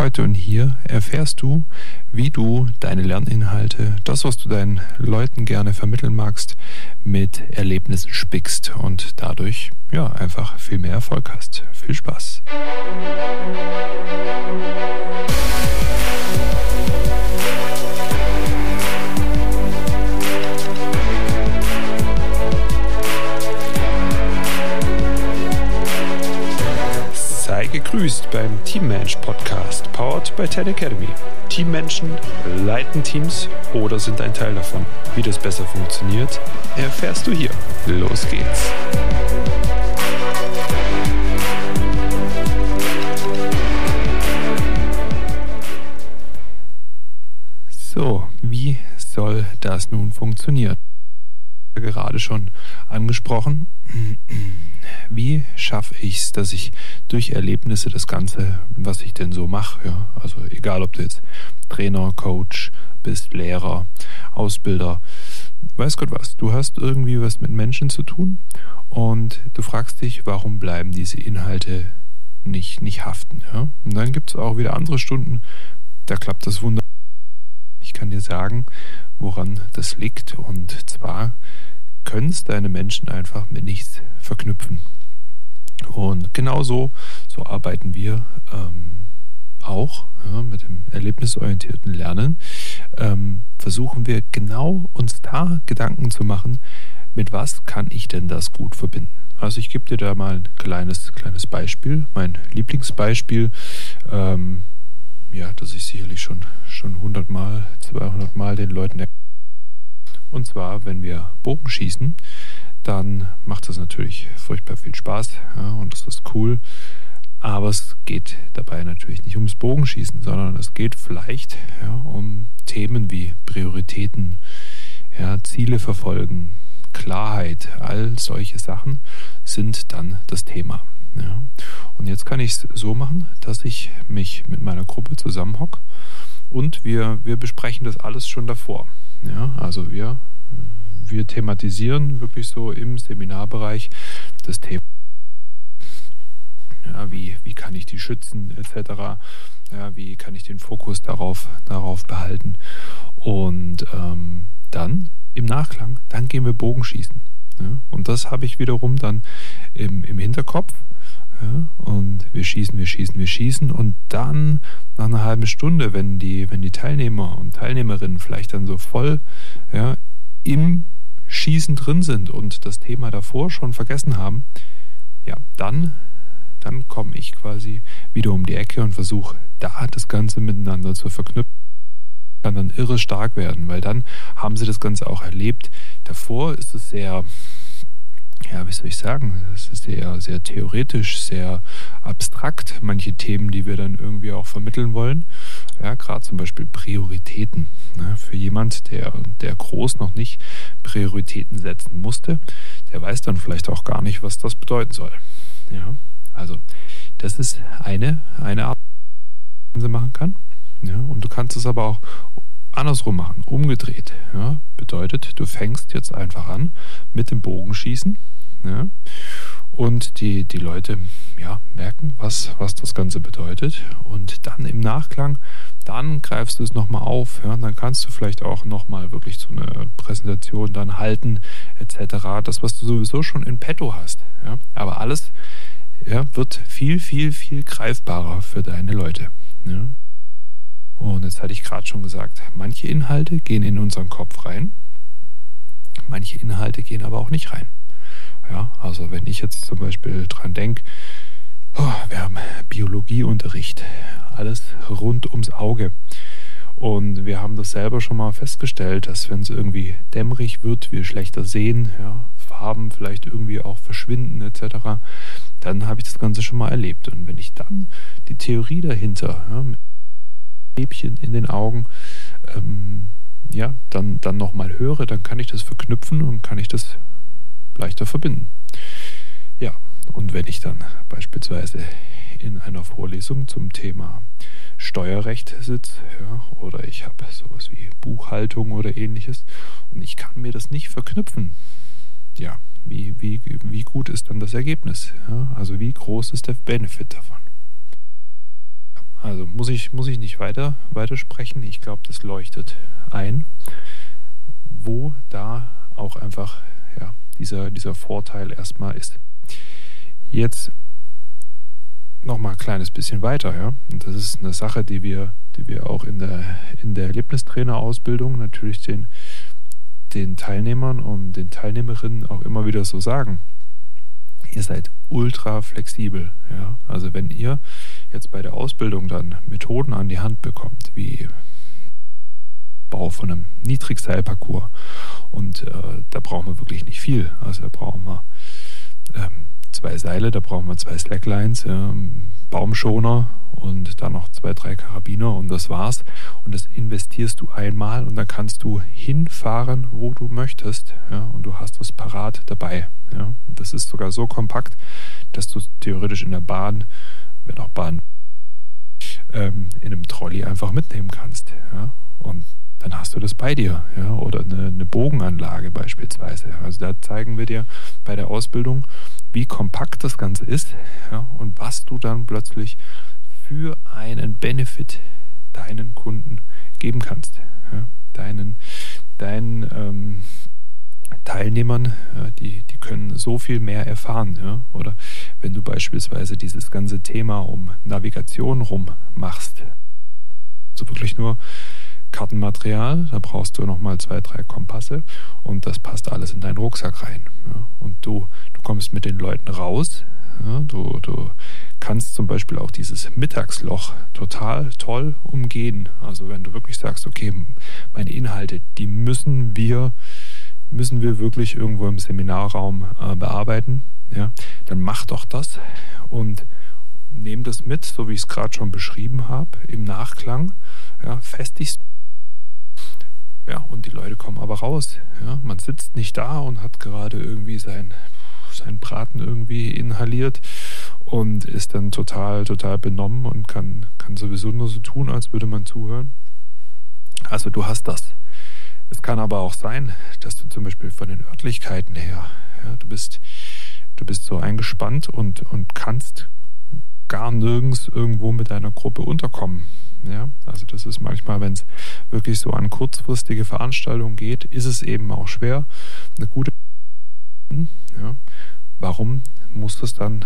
Heute und hier erfährst du, wie du deine Lerninhalte, das, was du deinen Leuten gerne vermitteln magst, mit Erlebnissen spickst und dadurch ja einfach viel mehr Erfolg hast. Viel Spaß. Sei gegrüßt beim Teammensch Podcast, powered by Ten Academy. Teammenschen leiten Teams oder sind ein Teil davon. Wie das besser funktioniert, erfährst du hier. Los geht's. So, wie soll das nun funktionieren? Gerade schon angesprochen. Wie schaffe ich es, dass ich durch Erlebnisse das Ganze, was ich denn so mache, ja, also egal ob du jetzt Trainer, Coach bist, Lehrer, Ausbilder, weiß Gott was, du hast irgendwie was mit Menschen zu tun und du fragst dich, warum bleiben diese Inhalte nicht, nicht haften. Ja? Und dann gibt es auch wieder andere Stunden, da klappt das wunderbar. Kann dir sagen, woran das liegt. Und zwar können deine Menschen einfach mit nichts verknüpfen. Und genau so, so arbeiten wir ähm, auch ja, mit dem erlebnisorientierten Lernen. Ähm, versuchen wir genau uns da Gedanken zu machen, mit was kann ich denn das gut verbinden. Also ich gebe dir da mal ein kleines, kleines Beispiel, mein Lieblingsbeispiel. Ähm, ja, das ich sicherlich schon, schon 100 Mal, 200 Mal den Leuten und zwar, wenn wir Bogen schießen, dann macht das natürlich furchtbar viel Spaß ja, und das ist cool. Aber es geht dabei natürlich nicht ums Bogenschießen, sondern es geht vielleicht ja, um Themen wie Prioritäten, ja, Ziele verfolgen, Klarheit, all solche Sachen sind dann das Thema. Ja. Und jetzt kann ich es so machen, dass ich mich mit meiner Gruppe zusammenhocke und wir, wir besprechen das alles schon davor. Ja, also wir, wir thematisieren wirklich so im Seminarbereich das Thema. Ja, wie, wie kann ich die schützen, etc. Ja, wie kann ich den Fokus darauf, darauf behalten? Und ähm, dann im Nachklang, dann gehen wir Bogenschießen. Ja? Und das habe ich wiederum dann im, im Hinterkopf. Ja? Und wir schießen, wir schießen, wir schießen. Und dann nach einer halben Stunde, wenn die, wenn die Teilnehmer und Teilnehmerinnen vielleicht dann so voll ja, im Schießen drin sind und das Thema davor schon vergessen haben, ja, dann, dann komme ich quasi wieder um die Ecke und versuche da das Ganze miteinander zu verknüpfen kann dann irre stark werden, weil dann haben sie das Ganze auch erlebt. Davor ist es sehr, ja, wie soll ich sagen, es ist sehr, sehr theoretisch, sehr abstrakt, manche Themen, die wir dann irgendwie auch vermitteln wollen. Ja, gerade zum Beispiel Prioritäten. Ne? Für jemand, der, der groß noch nicht Prioritäten setzen musste, der weiß dann vielleicht auch gar nicht, was das bedeuten soll. Ja, also das ist eine, eine Art, die man machen kann. Ja, und du kannst es aber auch andersrum machen, umgedreht. Ja, bedeutet, du fängst jetzt einfach an mit dem Bogenschießen. Ja, und die, die Leute ja, merken, was, was das Ganze bedeutet. Und dann im Nachklang, dann greifst du es nochmal auf. Ja, dann kannst du vielleicht auch nochmal wirklich so eine Präsentation dann halten, etc. Das, was du sowieso schon in petto hast. Ja, aber alles ja, wird viel, viel, viel greifbarer für deine Leute. Ja. Und jetzt hatte ich gerade schon gesagt, manche Inhalte gehen in unseren Kopf rein, manche Inhalte gehen aber auch nicht rein. Ja, also wenn ich jetzt zum Beispiel dran denke, oh, wir haben Biologieunterricht, alles rund ums Auge. Und wir haben das selber schon mal festgestellt, dass wenn es irgendwie dämmerig wird, wir schlechter sehen, ja, Farben vielleicht irgendwie auch verschwinden etc., dann habe ich das Ganze schon mal erlebt. Und wenn ich dann die Theorie dahinter, ja, Häbchen in den Augen, ähm, ja, dann, dann nochmal höre, dann kann ich das verknüpfen und kann ich das leichter verbinden. Ja, und wenn ich dann beispielsweise in einer Vorlesung zum Thema Steuerrecht sitze, ja, oder ich habe sowas wie Buchhaltung oder ähnliches und ich kann mir das nicht verknüpfen, ja, wie, wie, wie gut ist dann das Ergebnis? Ja? Also wie groß ist der Benefit davon? Also muss ich, muss ich nicht weiter, weiter sprechen. Ich glaube, das leuchtet ein, wo da auch einfach ja, dieser, dieser Vorteil erstmal ist. Jetzt nochmal ein kleines bisschen weiter, ja. Und das ist eine Sache, die wir, die wir auch in der, in der Erlebnistrainerausbildung natürlich den, den Teilnehmern und den Teilnehmerinnen auch immer wieder so sagen. Ihr seid ultra flexibel, ja. Also wenn ihr bei der Ausbildung dann Methoden an die Hand bekommt, wie Bau von einem Niedrigseilparcours und äh, da brauchen wir wirklich nicht viel. Also da brauchen wir ähm, zwei Seile, da brauchen wir zwei Slacklines, ja, Baumschoner und dann noch zwei, drei Karabiner und das war's. Und das investierst du einmal und dann kannst du hinfahren, wo du möchtest, ja, und du hast das parat dabei. Ja. Das ist sogar so kompakt, dass du theoretisch in der Bahn, wenn auch Bahn, ähm, in einem Trolley einfach mitnehmen kannst. Ja. Und dann hast du das bei dir, ja, oder eine, eine Bogenanlage beispielsweise. Also da zeigen wir dir bei der Ausbildung, wie kompakt das Ganze ist, ja, und was du dann plötzlich für einen Benefit deinen Kunden geben kannst, ja, deinen, deinen ähm, Teilnehmern, die, die können so viel mehr erfahren. Ja? Oder wenn du beispielsweise dieses ganze Thema um Navigation rum machst, so wirklich nur Kartenmaterial, da brauchst du nochmal zwei, drei Kompasse und das passt alles in deinen Rucksack rein. Ja. Und du, du kommst mit den Leuten raus, ja. du, du kannst zum Beispiel auch dieses Mittagsloch total toll umgehen. Also wenn du wirklich sagst, okay, meine Inhalte, die müssen wir, müssen wir wirklich irgendwo im Seminarraum äh, bearbeiten, ja, dann mach doch das und nehm das mit, so wie ich es gerade schon beschrieben habe, im Nachklang. Ja, festigst ja, und die Leute kommen aber raus. Ja, man sitzt nicht da und hat gerade irgendwie sein, sein Braten irgendwie inhaliert und ist dann total, total benommen und kann, kann sowieso nur so tun, als würde man zuhören. Also du hast das. Es kann aber auch sein, dass du zum Beispiel von den Örtlichkeiten her, ja, du bist, du bist so eingespannt und, und kannst gar nirgends irgendwo mit deiner Gruppe unterkommen. Ja, also das ist manchmal, wenn es wirklich so an kurzfristige Veranstaltungen geht, ist es eben auch schwer, eine gute. Ja, warum muss das dann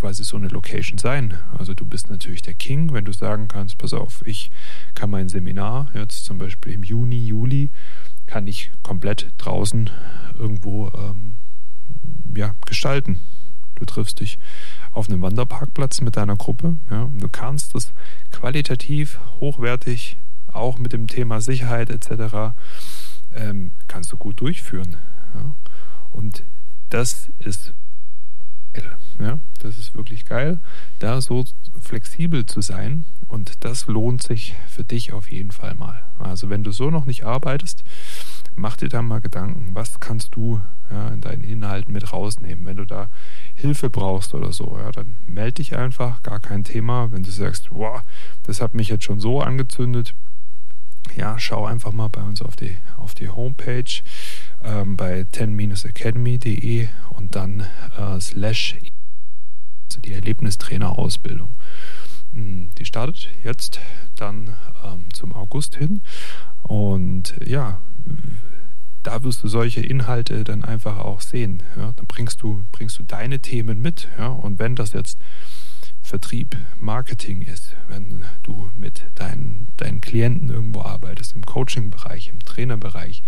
quasi so eine Location sein? Also du bist natürlich der King, wenn du sagen kannst, pass auf, ich kann mein Seminar jetzt zum Beispiel im Juni, Juli, kann ich komplett draußen irgendwo ähm, ja, gestalten. Du triffst dich auf einem Wanderparkplatz mit deiner Gruppe. Ja, und du kannst das qualitativ, hochwertig, auch mit dem Thema Sicherheit etc., ähm, kannst du gut durchführen. Ja. Und das ist. Ja, das ist wirklich geil, da so flexibel zu sein. Und das lohnt sich für dich auf jeden Fall mal. Also wenn du so noch nicht arbeitest, mach dir da mal Gedanken, was kannst du ja, in deinen Inhalten mit rausnehmen. Wenn du da Hilfe brauchst oder so, ja, dann melde dich einfach, gar kein Thema. Wenn du sagst, boah, das hat mich jetzt schon so angezündet, ja, schau einfach mal bei uns auf die, auf die Homepage ähm, bei 10-academy.de und dann äh, slash also die Erlebnistrainer-Ausbildung. Hm, die startet jetzt dann ähm, zum August hin und ja, da wirst du solche Inhalte dann einfach auch sehen. Ja? Dann bringst du, bringst du deine Themen mit. Ja? Und wenn das jetzt Vertrieb, Marketing ist, wenn du mit deinen, deinen Klienten irgendwo arbeitest, im Coaching-Bereich, im Trainerbereich,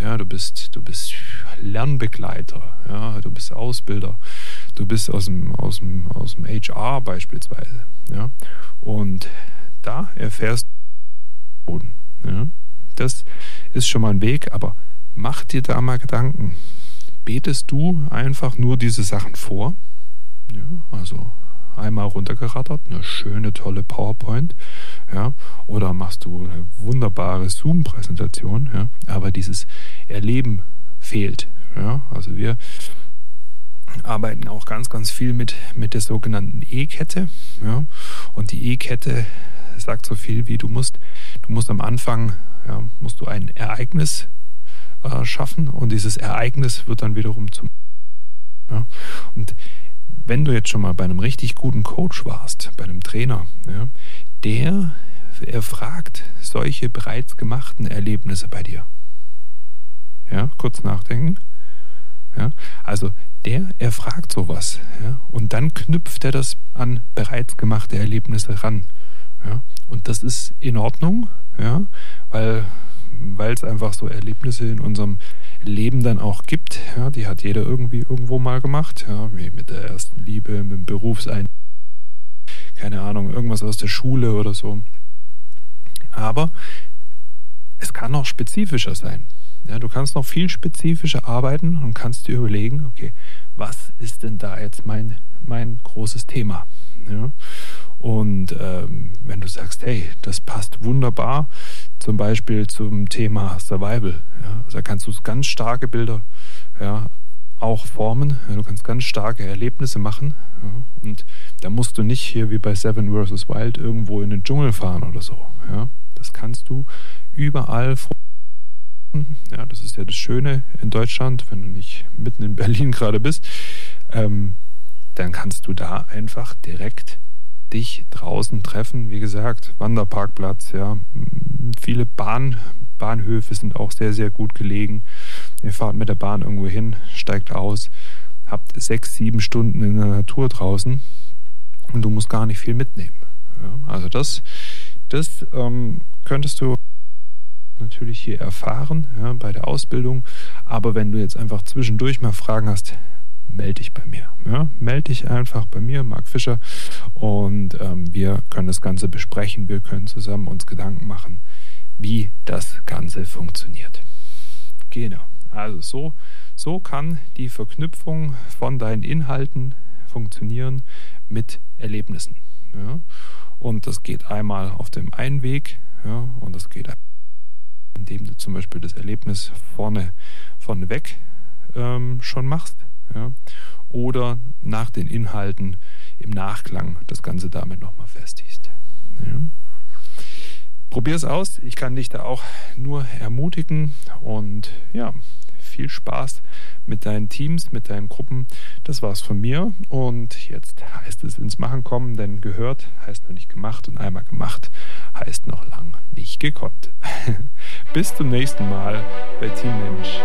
ja, du bist, du bist Lernbegleiter, ja, du bist Ausbilder, du bist aus dem, aus dem, aus dem HR beispielsweise, ja, und da erfährst du, ja, das ist schon mal ein Weg, aber mach dir da mal Gedanken. Betest du einfach nur diese Sachen vor? Ja, also einmal runtergerattert, eine schöne, tolle PowerPoint, ja, oder machst du eine wunderbare Zoom-Präsentation, ja, aber dieses Erleben fehlt, ja, also wir arbeiten auch ganz, ganz viel mit, mit der sogenannten E-Kette, ja, und die E-Kette sagt so viel wie du musst, du musst am Anfang, ja, musst du ein Ereignis äh, schaffen und dieses Ereignis wird dann wiederum zum. Ja, und wenn du jetzt schon mal bei einem richtig guten Coach warst, bei einem Trainer, ja, der erfragt solche bereits gemachten Erlebnisse bei dir. Ja, kurz nachdenken. Ja, also der erfragt sowas. Ja, und dann knüpft er das an bereits gemachte Erlebnisse ran. Ja, und das ist in Ordnung, ja, weil weil es einfach so Erlebnisse in unserem Leben dann auch gibt. Ja, die hat jeder irgendwie irgendwo mal gemacht. Ja, wie mit der ersten Liebe, mit dem Berufsein, keine Ahnung, irgendwas aus der Schule oder so. Aber es kann auch spezifischer sein. Ja, du kannst noch viel spezifischer arbeiten und kannst dir überlegen, okay, was ist denn da jetzt mein, mein großes Thema? Ja? Und ähm, wenn du sagst, hey, das passt wunderbar, zum Beispiel zum Thema Survival, ja, also da kannst du ganz starke Bilder ja, auch formen. Du kannst ganz starke Erlebnisse machen. Ja, und da musst du nicht hier wie bei Seven vs. Wild irgendwo in den Dschungel fahren oder so. Ja, das kannst du überall ja, das ist ja das Schöne in Deutschland, wenn du nicht mitten in Berlin gerade bist, ähm, dann kannst du da einfach direkt dich draußen treffen. Wie gesagt, Wanderparkplatz, ja, viele Bahn, Bahnhöfe sind auch sehr, sehr gut gelegen. Ihr fahrt mit der Bahn irgendwo hin, steigt aus, habt sechs, sieben Stunden in der Natur draußen und du musst gar nicht viel mitnehmen. Ja, also das, das ähm, könntest du natürlich hier erfahren ja, bei der Ausbildung. Aber wenn du jetzt einfach zwischendurch mal Fragen hast, melde dich bei mir. Ja, melde dich einfach bei mir, Marc Fischer, und ähm, wir können das Ganze besprechen. Wir können zusammen uns Gedanken machen, wie das Ganze funktioniert. Genau. Also so, so kann die Verknüpfung von deinen Inhalten funktionieren mit Erlebnissen. Ja. Und das geht einmal auf dem einen Weg, ja, und das geht indem du zum Beispiel das Erlebnis vorne, vorne weg ähm, schon machst. Ja? Oder nach den Inhalten im Nachklang das Ganze damit nochmal festigst. Ja? Probier es aus. Ich kann dich da auch nur ermutigen und ja, viel Spaß mit deinen Teams, mit deinen Gruppen. Das war's von mir und jetzt heißt es ins Machen kommen, denn gehört heißt noch nicht gemacht und einmal gemacht heißt noch lang nicht gekonnt. Bis zum nächsten Mal bei Team Mensch.